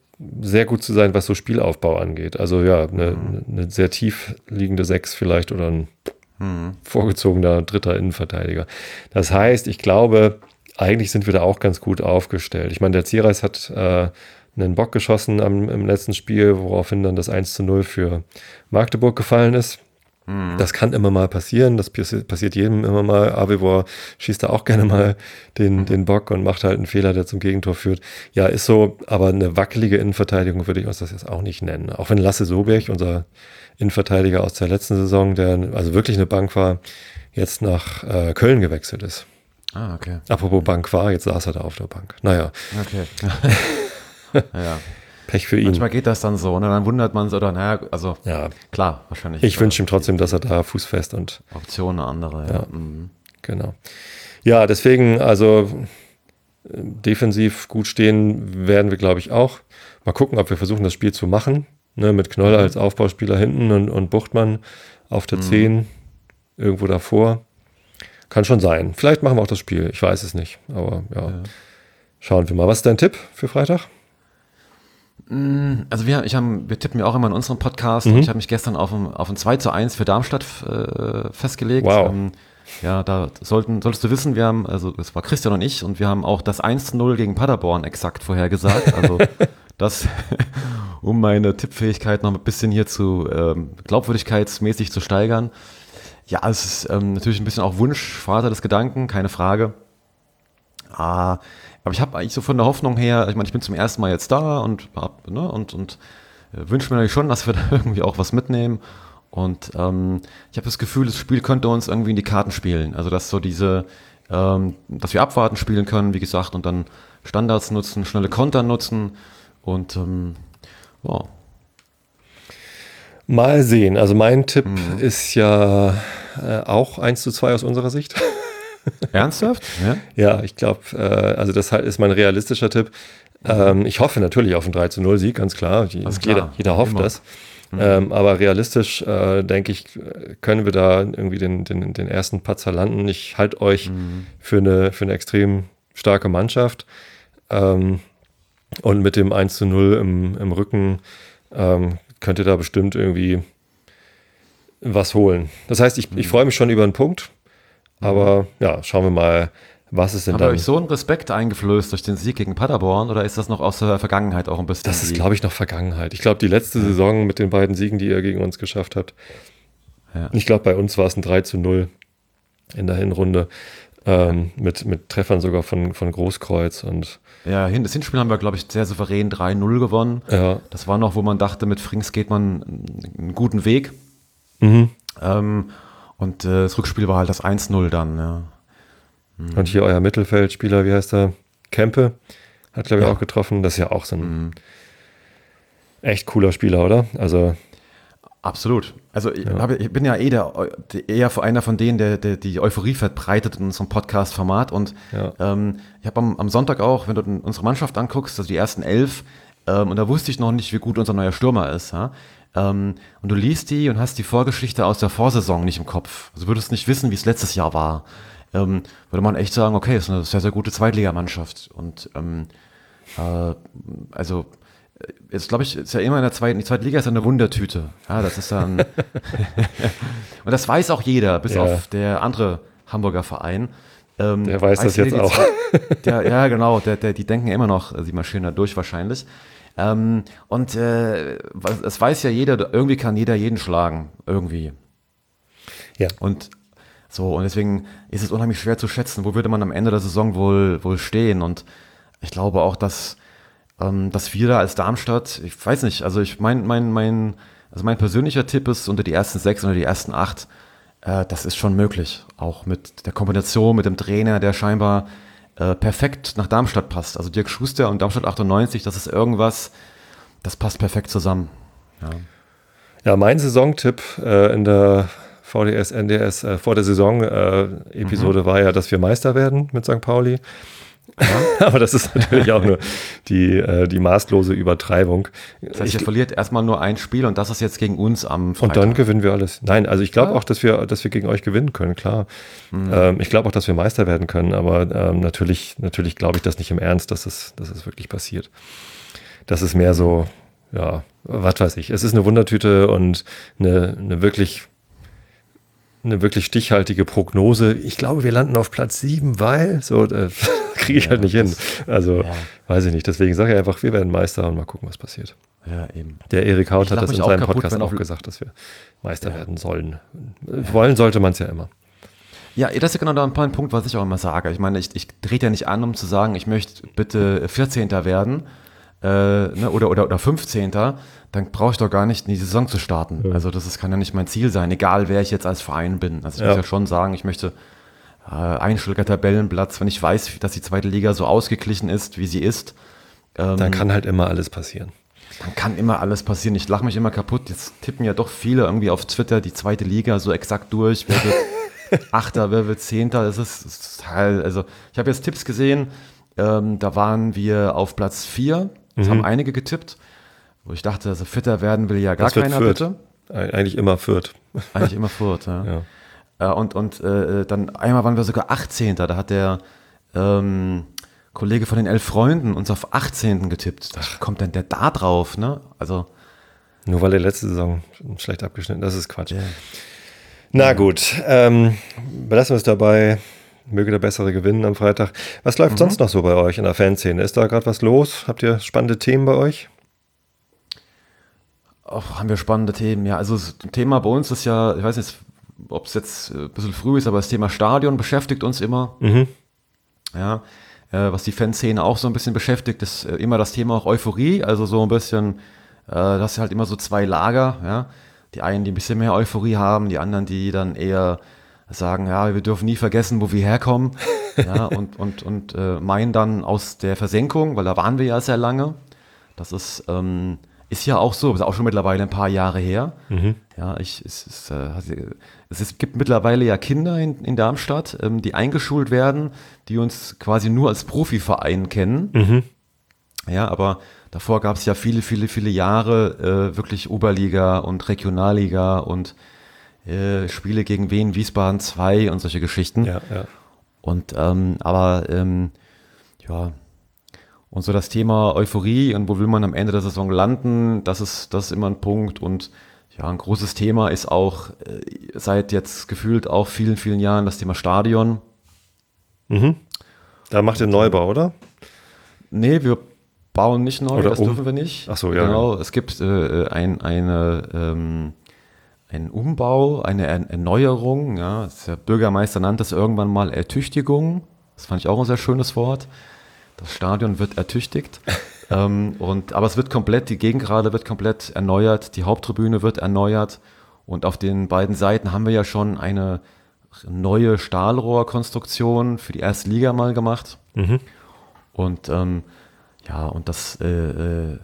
sehr gut zu sein, was so Spielaufbau angeht. Also ja, eine, mhm. eine sehr tief liegende Sechs vielleicht oder ein mhm. vorgezogener dritter Innenverteidiger. Das heißt, ich glaube, eigentlich sind wir da auch ganz gut aufgestellt. Ich meine, der Zierreis hat äh, einen Bock geschossen am, im letzten Spiel, woraufhin dann das 1 zu 0 für Magdeburg gefallen ist. Mhm. Das kann immer mal passieren, das passiert jedem immer mal. Avivor schießt da auch gerne mal den, mhm. den Bock und macht halt einen Fehler, der zum Gegentor führt. Ja, ist so, aber eine wackelige Innenverteidigung würde ich uns das jetzt auch nicht nennen. Auch wenn Lasse Soberg, unser Innenverteidiger aus der letzten Saison, der also wirklich eine Bank war, jetzt nach äh, Köln gewechselt ist.
Ah, okay.
Apropos Bank war, jetzt saß er da auf der Bank. Naja.
Okay.
ja. Pech für ihn.
Manchmal geht das dann so, ne? dann wundert man sich oder naja, also
ja.
klar, wahrscheinlich.
Ich wünsche ihm trotzdem, dass er da fußfest und
Optionen andere.
Ja, ja. Mhm. genau. Ja, deswegen, also defensiv gut stehen werden wir, glaube ich, auch. Mal gucken, ob wir versuchen, das Spiel zu machen. Ne, mit Knoll als Aufbauspieler hinten und, und Buchtmann auf der mhm. 10 irgendwo davor. Kann schon sein. Vielleicht machen wir auch das Spiel. Ich weiß es nicht. Aber ja. ja. Schauen wir mal. Was ist dein Tipp für Freitag?
Mm, also wir, ich hab, wir tippen ja auch immer in unserem Podcast mhm. und ich habe mich gestern auf ein, auf ein 2 zu 1 für Darmstadt äh, festgelegt.
Wow. Ähm,
ja, da sollten, solltest du wissen, wir haben, also es war Christian und ich und wir haben auch das 1 zu 0 gegen Paderborn exakt vorhergesagt. Also das, um meine Tippfähigkeit noch ein bisschen hier zu ähm, glaubwürdigkeitsmäßig zu steigern. Ja, es ist ähm, natürlich ein bisschen auch Wunsch, Vater des Gedanken, keine Frage. Ah, aber ich habe eigentlich so von der Hoffnung her, ich meine, ich bin zum ersten Mal jetzt da und, hab, ne, und, und äh, wünsche mir natürlich schon, dass wir da irgendwie auch was mitnehmen. Und ähm, ich habe das Gefühl, das Spiel könnte uns irgendwie in die Karten spielen. Also dass so diese, ähm, dass wir abwarten spielen können, wie gesagt, und dann Standards nutzen, schnelle Konter nutzen und ähm, ja.
Mal sehen. Also mein Tipp mhm. ist ja äh, auch 1 zu 2 aus unserer Sicht.
Ernsthaft?
Ja, ja ich glaube, äh, also das ist mein realistischer Tipp. Ähm, ich hoffe natürlich auf einen 3 zu 0 Sieg, ganz klar. klar. Jeder, jeder hofft Immer. das. Mhm. Ähm, aber realistisch, äh, denke ich, können wir da irgendwie den, den, den ersten Patzer landen. Ich halte euch mhm. für, eine, für eine extrem starke Mannschaft. Ähm, und mit dem 1 zu 0 im, im Rücken ähm, könnt ihr da bestimmt irgendwie was holen. Das heißt, ich, ich mhm. freue mich schon über einen Punkt. Aber ja, schauen wir mal, was ist denn
Haben
dann.
euch so einen Respekt eingeflößt durch den Sieg gegen Paderborn oder ist das noch aus der Vergangenheit auch ein bisschen?
Das ist, glaube ich, noch Vergangenheit. Ich glaube, die letzte Saison mit den beiden Siegen, die ihr gegen uns geschafft habt. Ja. Ich glaube, bei uns war es ein 3 zu 0 in der Hinrunde. Ähm, mit, mit Treffern sogar von, von Großkreuz und
Ja, hin, das Hinspiel haben wir, glaube ich, sehr souverän 3-0 gewonnen.
ja.
Das war noch, wo man dachte, mit Frings geht man einen guten Weg.
Mhm.
Ähm, und äh, das Rückspiel war halt das 1-0 dann. Ja.
Und hier euer Mittelfeldspieler, wie heißt er? Kempe, hat glaube ich
Ja.
auch getroffen. Das ist ja auch so ein
Mhm.
echt cooler Spieler, oder? Also
Absolut. Also ich, habe, ich bin ja eh der, der, eher einer von denen, der, der die Euphorie verbreitet in unserem Podcast-Format. Und
Ja.
ähm, ich habe am, am Sonntag auch, wenn du unsere Mannschaft anguckst, also die ersten elf, ähm, und da wusste ich noch nicht, wie gut unser neuer Stürmer ist. Ja? Ähm, und du liest die und hast die Vorgeschichte aus der Vorsaison nicht im Kopf. Also würdest nicht wissen, wie es letztes Jahr war. Ähm, würde man echt sagen, okay, ist eine sehr, sehr gute Zweitligamannschaft. Und ähm, äh, also äh, jetzt glaube ich, ist ja immer in der zweiten, die zweite Liga ist ja eine Wundertüte. Ja, das ist dann. und das weiß auch jeder, bis
Ja.
auf der andere Hamburger Verein. Ähm,
Der weiß das jetzt auch.
Der, ja, genau, der, der, die denken immer noch, äh, sie marschieren da durch wahrscheinlich. Ähm, und äh, es weiß ja jeder, irgendwie kann jeder jeden schlagen. Irgendwie.
ja.
Und so, und deswegen ist es unheimlich schwer zu schätzen, wo würde man am Ende der Saison wohl, wohl stehen. Und ich glaube auch, dass, ähm, dass wir da als Darmstadt, ich weiß nicht, also ich mein, mein, mein, also mein persönlicher Tipp ist unter die ersten sechs oder die ersten acht, äh, das ist schon möglich. Auch mit der Kombination mit dem Trainer, der scheinbar äh, perfekt nach Darmstadt passt. Also Dirk Schuster und Darmstadt 98, das ist irgendwas, das passt perfekt zusammen. Ja.
Ja, mein Saisontipp äh, in der VDS, NDS äh, vor der Saison-Episode war ja, dass wir Meister werden mit St. Pauli. Aber das ist natürlich auch nur die, äh, die maßlose Übertreibung.
Das heißt,
Ich-
ihr verliert erstmal nur ein Spiel und das ist jetzt gegen uns am
und
Freitag.
dann gewinnen wir alles. Nein, also ich glaube
Ah.
auch, dass wir, dass wir gegen euch gewinnen können, klar. Ähm, ich glaube auch, dass wir Meister werden können, aber ähm, natürlich, natürlich glaube ich das nicht im Ernst, dass es, dass es wirklich passiert. Das ist mehr so, ja, was weiß ich. Es ist eine Wundertüte und eine, eine wirklich eine wirklich stichhaltige Prognose. Ich glaube, wir landen auf Platz sieben, weil so äh, kriege ich halt nicht hin. Also
ja.
weiß ich nicht. Deswegen sage ich einfach, wir werden Meister und mal gucken, was passiert.
Ja, eben.
Der Erik Haut hat das in seinem
kaputt,
Podcast auch gesagt, dass wir Meister werden sollen. Wollen sollte man es ja immer.
Ja, das ist genau da ein Punkt, was ich auch immer sage. Ich meine, ich, ich trete ja nicht an, um zu sagen, ich möchte bitte 14. werden äh, ne, oder, oder, oder 15. Dann brauche ich doch gar nicht in die Saison zu starten. Also das ist, kann ja nicht mein Ziel sein, egal wer ich jetzt als Verein bin. Also ich
Ja.
muss ja schon sagen, ich möchte äh, einstelliger Tabellenplatz, wenn ich weiß, dass die zweite Liga so ausgeglichen ist, wie sie ist. Ähm,
Dann kann halt immer alles passieren.
Dann kann immer alles passieren. Ich lache mich immer kaputt. Jetzt tippen ja doch viele irgendwie auf Twitter die zweite Liga so exakt durch. Wer wird Achter, wer wird Zehnter? Das ist, das ist Teil. Also, ich habe jetzt Tipps gesehen. Ähm, da waren wir auf Platz vier. Das
Mhm.
haben einige getippt. Wo ich dachte, also Fitter werden will ja gar
Das
keiner,
Fürth.
bitte.
Eig- Eigentlich immer Fürth.
Eigentlich immer Furt, ja.
Ja.
Äh, und und äh, dann einmal waren wir sogar 18. Da hat der ähm, Kollege von den elf Freunden uns auf 18. getippt. Da kommt denn der da drauf, ne? Also,
Nur weil er letzte Saison schlecht abgeschnitten Das ist Quatsch. Na gut, ähm, belassen wir es dabei. Möge der Bessere gewinnen am Freitag. Was läuft sonst noch so bei euch in der Fanszene? Ist da gerade was los? Habt ihr spannende Themen bei euch?
auch haben wir spannende Themen. Ja, also das Thema bei uns ist ja, ich weiß nicht, ob es jetzt äh, ein bisschen früh ist, aber das Thema Stadion beschäftigt uns immer. Ja, äh, was die Fanszene auch so ein bisschen beschäftigt, ist äh, immer das Thema auch Euphorie. Also so ein bisschen, äh, das sind halt immer so zwei Lager. Ja, die einen, die ein bisschen mehr Euphorie haben, die anderen, die dann eher sagen, ja, wir dürfen nie vergessen, wo wir herkommen. ja, und und und äh, meinen dann aus der Versenkung, weil da waren wir ja sehr lange. Das ist, ähm, ist ja auch so, ist auch schon mittlerweile ein paar Jahre her. Ja, ich, es, ist, äh, es ist, gibt mittlerweile ja Kinder in, in Darmstadt, ähm, die eingeschult werden, die uns quasi nur als Profiverein kennen. Ja, aber davor gab es ja viele, viele, viele Jahre äh, wirklich Oberliga und Regionalliga und äh, Spiele gegen Wien, Wiesbaden 2 und solche Geschichten.
Ja, ja.
Und ähm, aber ähm, ja, und so das Thema Euphorie und wo will man am Ende der Saison landen, das ist, das ist immer ein Punkt. Und ja, ein großes Thema ist auch äh, seit jetzt gefühlt auch vielen, vielen Jahren das Thema Stadion.
Da macht ihr Neubau, oder?
Nee, wir bauen nicht neu,
Oder
das
um-
dürfen wir nicht.
Ach so, ja,
Genau, es gibt äh, ein, eine, ähm, ein Umbau, eine Erneuerung. Ja. Der Bürgermeister nannte es irgendwann mal Ertüchtigung. Das fand ich auch ein sehr schönes Wort. Das Stadion wird ertüchtigt. ähm, und, aber es wird komplett, die Gegengrade wird komplett erneuert, die Haupttribüne wird erneuert. Und auf den beiden Seiten haben wir ja schon eine neue Stahlrohrkonstruktion für die erste Liga mal gemacht. Mhm. Und ähm, ja, und das äh, äh,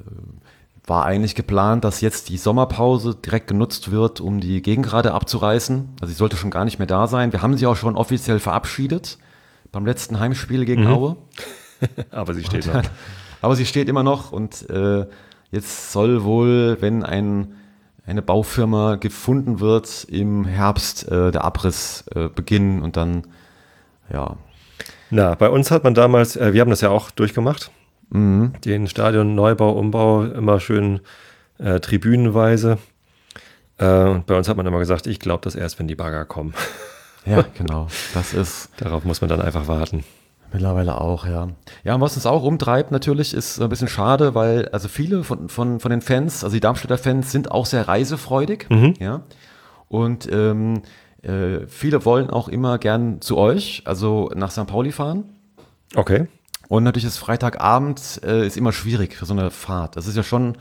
war eigentlich geplant, dass jetzt die Sommerpause direkt genutzt wird, um die Gegengrade abzureißen. Also sie sollte schon gar nicht mehr da sein. Wir haben sie auch schon offiziell verabschiedet beim letzten Heimspiel gegen mhm. Aue.
aber sie steht noch.
aber sie steht immer noch und äh, jetzt soll wohl, wenn ein, eine Baufirma gefunden wird, im Herbst äh, der Abriss äh, beginnen und dann, ja.
Na, bei uns hat man damals, äh, wir haben das ja auch durchgemacht, mhm. den Stadion Neubau, Umbau immer schön äh, tribünenweise. Äh, und bei uns hat man immer gesagt, ich glaube das erst, wenn die Bagger kommen.
Ja, genau. Das ist.
Darauf muss man dann einfach warten.
Mittlerweile auch, ja. Ja, und was uns auch umtreibt natürlich, ist ein bisschen schade, weil also viele von, von, von den Fans, also die Darmstädter Fans, sind auch sehr reisefreudig. Mhm. Ja. Und ähm, äh, viele wollen auch immer gern zu euch, also nach St. Pauli fahren.
Okay.
Und natürlich ist Freitagabend äh, ist immer schwierig für so eine Fahrt. Das ist ja schon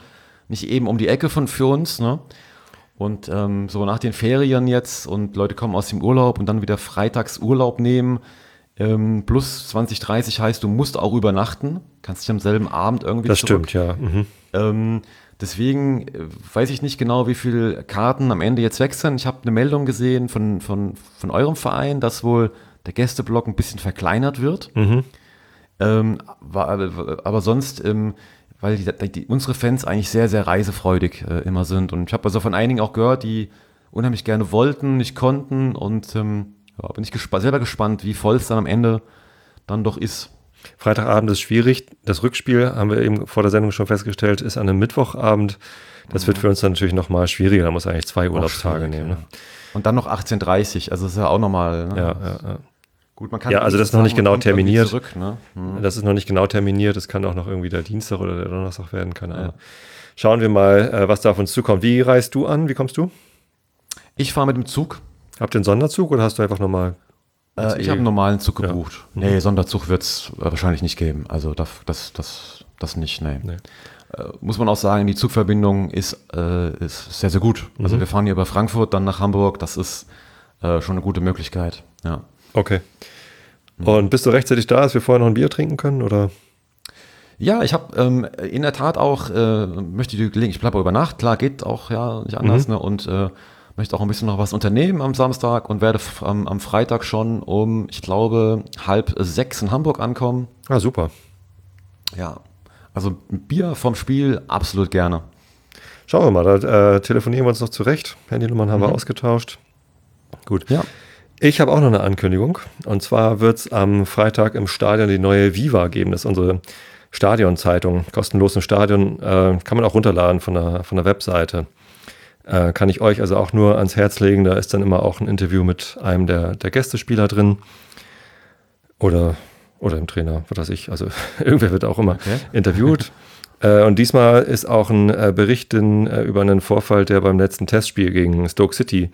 nicht eben um die Ecke von für uns, ne? Und ähm, so nach den Ferien jetzt und Leute kommen aus dem Urlaub und dann wieder freitags Urlaub nehmen. Ähm, plus 20, 30 heißt, du musst auch übernachten, kannst dich am selben Abend irgendwie
Das zurück. stimmt, ja. Mhm.
Ähm, deswegen äh, weiß ich nicht genau, wie viele Karten am Ende jetzt wechseln. Ich habe eine Meldung gesehen von, von, von eurem Verein, dass wohl der Gästeblock ein bisschen verkleinert wird. Mhm. Ähm, war, aber sonst ähm, weil die, die, unsere Fans eigentlich sehr, sehr reisefreudig äh, immer sind. Und ich habe also von einigen auch gehört, die unheimlich gerne wollten, nicht konnten. Und ähm, ja, bin ich gespa selber gespannt, wie voll es dann am Ende dann doch ist.
Freitagabend ist schwierig. Das Rückspiel, haben wir eben vor der Sendung schon festgestellt, ist an einem Mittwochabend. Das mhm. wird für uns dann natürlich nochmal schwieriger. Da muss eigentlich zwei Urlaubstage nehmen. Ne?
Und dann noch 18.30 also das ist ja auch nochmal.
Ne? Ja, ja, ja.
Gut, man kann
ja, also das ist noch nicht genau terminiert. Zurück, ne? hm. Das ist noch nicht genau terminiert. Das kann auch noch irgendwie der Dienstag oder der Donnerstag werden, keine Ahnung. Ja. Schauen wir mal, äh, was da auf uns zukommt. Wie reist du an? Wie kommst du?
Ich fahre mit dem Zug.
Habt ihr einen Sonderzug oder hast du einfach nochmal?
Äh, ich habe einen normalen Zug gebucht. Ja. Nee, Sonderzug wird es wahrscheinlich nicht geben. Also das, das, das, das nicht, nee. nee. Äh, muss man auch sagen, die Zugverbindung ist, äh, ist sehr, sehr gut. Also mhm. wir fahren hier über Frankfurt, dann nach Hamburg. Das ist äh, schon eine gute Möglichkeit. Ja.
Okay. Und bist du rechtzeitig da, dass wir vorher noch ein Bier trinken können? Oder?
Ja, ich habe ähm, in der Tat auch, äh, möchte die Gelegenheit, ich bleibe über Nacht, klar, geht auch ja nicht anders, mhm. ne? Und äh, möchte auch ein bisschen noch was unternehmen am Samstag und werde am, am Freitag schon um, ich glaube, halb sechs in Hamburg ankommen.
Ah, super.
Ja, also Bier vom Spiel absolut gerne.
Schauen wir mal, da äh, telefonieren wir uns noch zurecht. Handynummern haben mhm. wir ausgetauscht. Gut. Ja. Ich habe auch noch eine Ankündigung. Und zwar wird es am Freitag im Stadion die neue Viva geben. Das ist unsere Stadionzeitung. Kostenlos im Stadion. Äh, kann man auch runterladen von der, von der Webseite. Äh, kann ich euch also auch nur ans Herz legen. Da ist dann immer auch ein Interview mit einem der, der Gästespieler drin. Oder, oder dem Trainer, was weiß ich. Also irgendwer wird auch immer okay. interviewt. Äh, und diesmal ist auch ein äh, Bericht in, äh, über einen Vorfall, der beim letzten Testspiel gegen Stoke City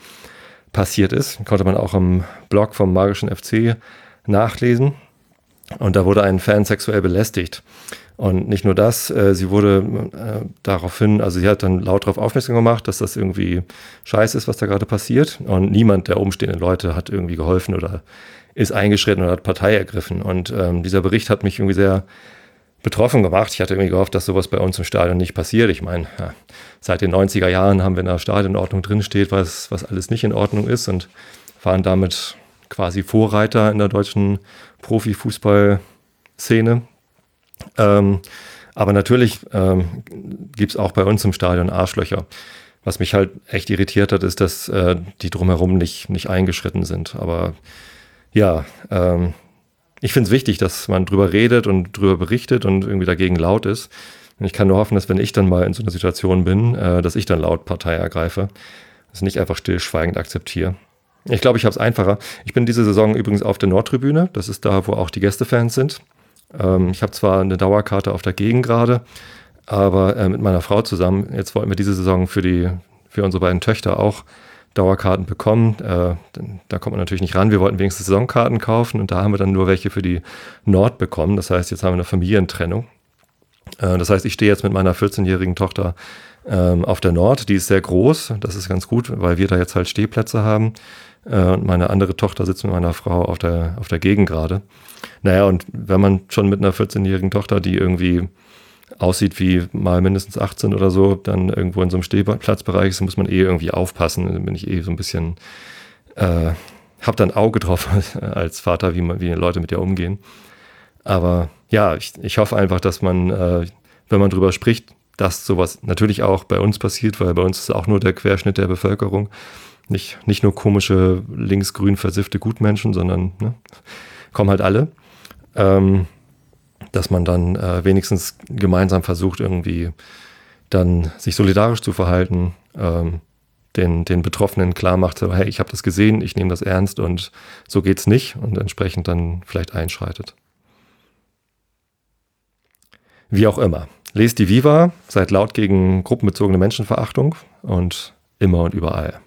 passiert ist. Konnte man auch im Blog vom Magischen FC nachlesen. Und da wurde ein Fan sexuell belästigt. Und nicht nur das, äh, sie wurde äh, daraufhin, also sie hat dann laut darauf aufmerksam gemacht, dass das irgendwie scheiße ist, was da gerade passiert. Und niemand der umstehenden Leute hat irgendwie geholfen oder ist eingeschritten oder hat Partei ergriffen. Und ähm, dieser Bericht hat mich irgendwie sehr betroffen gemacht. Ich hatte irgendwie gehofft, dass sowas bei uns im Stadion nicht passiert. Ich meine, ja, seit den 90er Jahren haben wir in der Stadionordnung drinsteht, was, was alles nicht in Ordnung ist und waren damit quasi Vorreiter in der deutschen Profifußballszene. Ähm, aber natürlich ähm, gibt es auch bei uns im Stadion Arschlöcher. Was mich halt echt irritiert hat, ist, dass äh, die drumherum nicht, nicht eingeschritten sind. Aber ja, ähm, ich finde es wichtig, dass man drüber redet und drüber berichtet und irgendwie dagegen laut ist. Und ich kann nur hoffen, dass wenn ich dann mal in so einer Situation bin, äh, dass ich dann laut Partei ergreife. Das nicht einfach stillschweigend akzeptiere. Ich glaube, ich habe es einfacher. Ich bin diese Saison übrigens auf der Nordtribüne. Das ist da, wo auch die Gästefans sind. Ähm, ich habe zwar eine Dauerkarte auf der Gegend gerade, aber äh, mit meiner Frau zusammen. Jetzt wollten wir diese Saison für die, für unsere beiden Töchter auch Dauerkarten bekommen. Äh, da kommt man natürlich nicht ran. Wir wollten wenigstens Saisonkarten kaufen und da haben wir dann nur welche für die Nord bekommen. Das heißt, jetzt haben wir eine Familientrennung. Äh, das heißt, ich stehe jetzt mit meiner 14-jährigen Tochter ähm, auf der Nord. Die ist sehr groß. Das ist ganz gut, weil wir da jetzt halt Stehplätze haben. Äh, und meine andere Tochter sitzt mit meiner Frau auf der, auf der Gegend gerade. Naja, und wenn man schon mit einer 14-jährigen Tochter, die irgendwie aussieht wie mal mindestens 18 oder so, dann irgendwo in so einem Stehplatzbereich ist, muss man eh irgendwie aufpassen. Dann bin ich eh so ein bisschen, äh, hab dann Auge drauf als Vater, wie, man, wie Leute mit ihr umgehen. Aber ja, ich, ich hoffe einfach, dass man, äh, wenn man drüber spricht, dass sowas natürlich auch bei uns passiert, weil bei uns ist auch nur der Querschnitt der Bevölkerung. Nicht, nicht nur komische linksgrün versiffte Gutmenschen, sondern ne, kommen halt alle. Ähm, dass man dann äh, wenigstens gemeinsam versucht, irgendwie dann sich solidarisch zu verhalten, ähm, den, den Betroffenen klar macht, hey, ich habe das gesehen, ich nehme das ernst und so geht's nicht und entsprechend dann vielleicht einschreitet. Wie auch immer. Lest die Viva, seid laut gegen gruppenbezogene Menschenverachtung und immer und überall.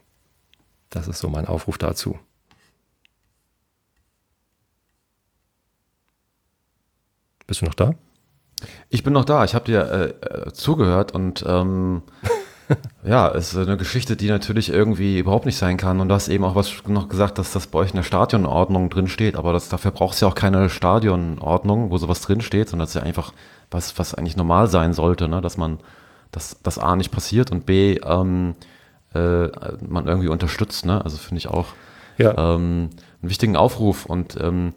Das ist so mein Aufruf dazu. Bist du noch da?
Ich bin noch da. Ich habe dir äh, äh, zugehört und ähm, ja, es ist eine Geschichte, die natürlich irgendwie überhaupt nicht sein kann. Und du hast eben auch was noch gesagt, dass das bei euch in der Stadionordnung drin steht. Aber das, dafür braucht es ja auch keine Stadionordnung, wo sowas drin steht, sondern das ist ja einfach was, was eigentlich normal sein sollte, ne? dass man, dass das A nicht passiert und B, ähm, äh, man irgendwie unterstützt. Ne? Also finde ich auch ja. ähm, einen wichtigen Aufruf und ähm,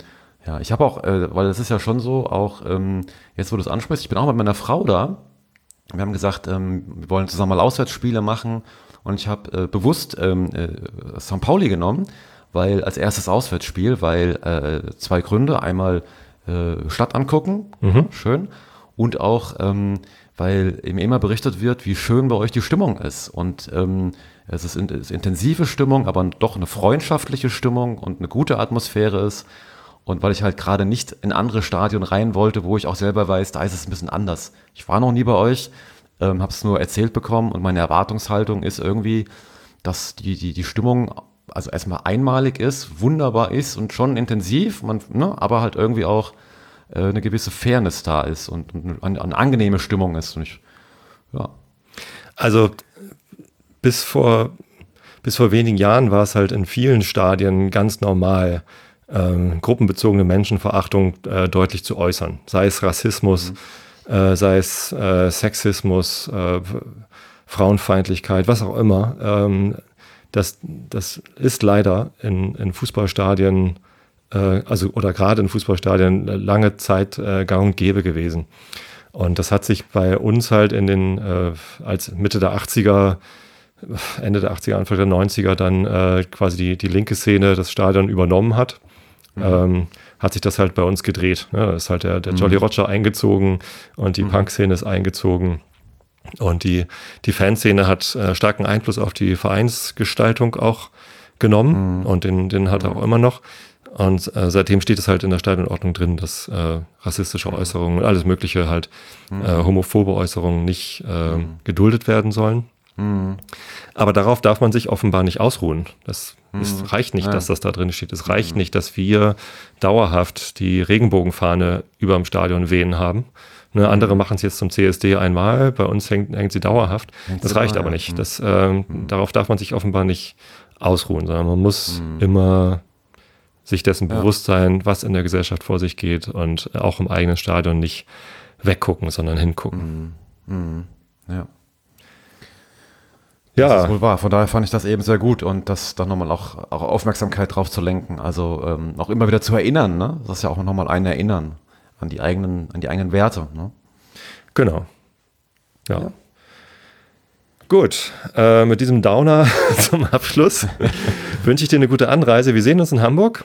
ja, ich habe auch, äh, weil es ist ja schon so, auch ähm, jetzt, wo du es ansprichst, ich bin auch mit meiner Frau da. Wir haben gesagt, ähm, wir wollen zusammen mal Auswärtsspiele machen und ich habe äh, bewusst ähm, äh, St. Pauli genommen, weil als erstes Auswärtsspiel, weil äh, zwei Gründe, einmal äh, Stadt angucken, mhm. schön, und auch, ähm, weil eben immer berichtet wird, wie schön bei euch die Stimmung ist und ähm, es ist, in, ist intensive Stimmung, aber doch eine freundschaftliche Stimmung und eine gute Atmosphäre ist. Und weil ich halt gerade nicht in andere Stadien rein wollte, wo ich auch selber weiß, da ist es ein bisschen anders. Ich war noch nie bei euch, ähm, habe es nur erzählt bekommen und meine Erwartungshaltung ist irgendwie, dass die, die, die Stimmung also erstmal einmalig ist, wunderbar ist und schon intensiv, man, ne, aber halt irgendwie auch äh, eine gewisse Fairness da ist und, und eine, eine, angenehme Stimmung ist. Und ich, ja.
Also bis vor, bis vor wenigen Jahren war es halt in vielen Stadien ganz normal, ähm, gruppenbezogene Menschenverachtung äh, deutlich zu äußern. Sei es Rassismus, mhm. äh, sei es äh, Sexismus, äh, Frauenfeindlichkeit, was auch immer. Ähm, das, das ist leider in, in Fußballstadien, also oder gerade in Fußballstadien lange Zeit äh, gang und gäbe gewesen. Und das hat sich bei uns halt in den, als Mitte der 80er Ende der 80er, Anfang der 90er dann äh, quasi die, die linke Szene das Stadion übernommen hat mhm. ähm, hat sich das halt bei uns gedreht. Ne? Da ist halt der, der mhm. Jolly Roger eingezogen und die mhm. Punk-Szene ist eingezogen. Und die, die Fanszene hat äh, starken Einfluss auf die Vereinsgestaltung auch genommen mhm. und den, den hat er auch immer noch. Und äh, seitdem steht es halt in der Stadionordnung drin, dass äh, rassistische Äußerungen und alles Mögliche halt, mhm. äh, homophobe Äußerungen nicht äh, mhm. geduldet werden sollen. Mhm. Aber darauf darf man sich offenbar nicht ausruhen. Das mhm. ist, reicht nicht, ja. dass das da drin steht. Es reicht mhm. nicht, dass wir dauerhaft die Regenbogenfahne über dem Stadion wehen haben. Ne, andere mhm. machen es jetzt zum CSD einmal, bei uns hängt, hängt sie dauerhaft. Hängt das reicht aber nicht. Das, äh, darauf darf man sich offenbar nicht ausruhen, sondern man muss immer sich dessen ja. bewusst sein, was in der Gesellschaft vor sich geht und auch im eigenen Stadion nicht weggucken, sondern hingucken.
Ja. Ja. Das ist wohl wahr. Von daher fand ich das eben sehr gut und das dann nochmal auch, auch Aufmerksamkeit drauf zu lenken. Also ähm, auch immer wieder zu erinnern, ne? Das ist ja auch nochmal ein Erinnern an die eigenen, an die eigenen Werte. Ne?
Genau. Ja. ja. Gut, äh, mit diesem Downer zum Abschluss wünsche ich dir eine gute Anreise. Wir sehen uns in Hamburg.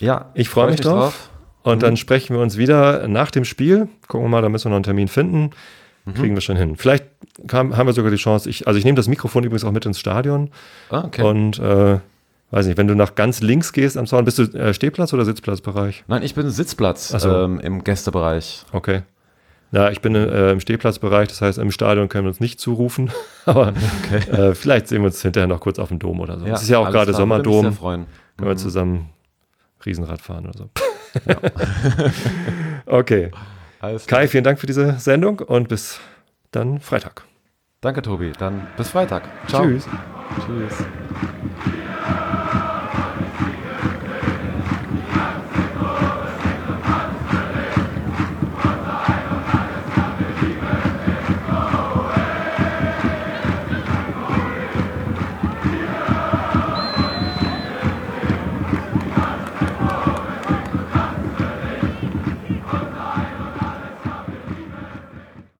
Ja.
Ich freue freu mich drauf. drauf. Und mhm. dann sprechen wir uns wieder nach dem Spiel. Gucken wir mal, da müssen wir noch einen Termin finden. Mhm. Kriegen wir schon hin. Vielleicht kam, haben wir sogar die Chance. Ich, also ich nehme das Mikrofon übrigens auch mit ins Stadion. Ah, okay. Und äh, weiß nicht, wenn du nach ganz links gehst am Zaun, bist du äh, Stehplatz oder Sitzplatzbereich?
Nein, ich bin Sitzplatz so. ähm, im Gästebereich.
Okay. Na, ich bin äh, im Stehplatzbereich, das heißt, im Stadion können wir uns nicht zurufen. Aber okay. äh, vielleicht sehen wir uns hinterher noch kurz auf dem Dom oder so. Es ist ja auch gerade Sommerdom. Können
freuen.
wir mhm. zusammen Riesenrad fahren oder so. Ja. okay. Kai, vielen Dank für diese Sendung und bis dann Freitag.
Danke, Tobi. Dann bis Freitag. Ciao.
Tschüss.
Tschüss.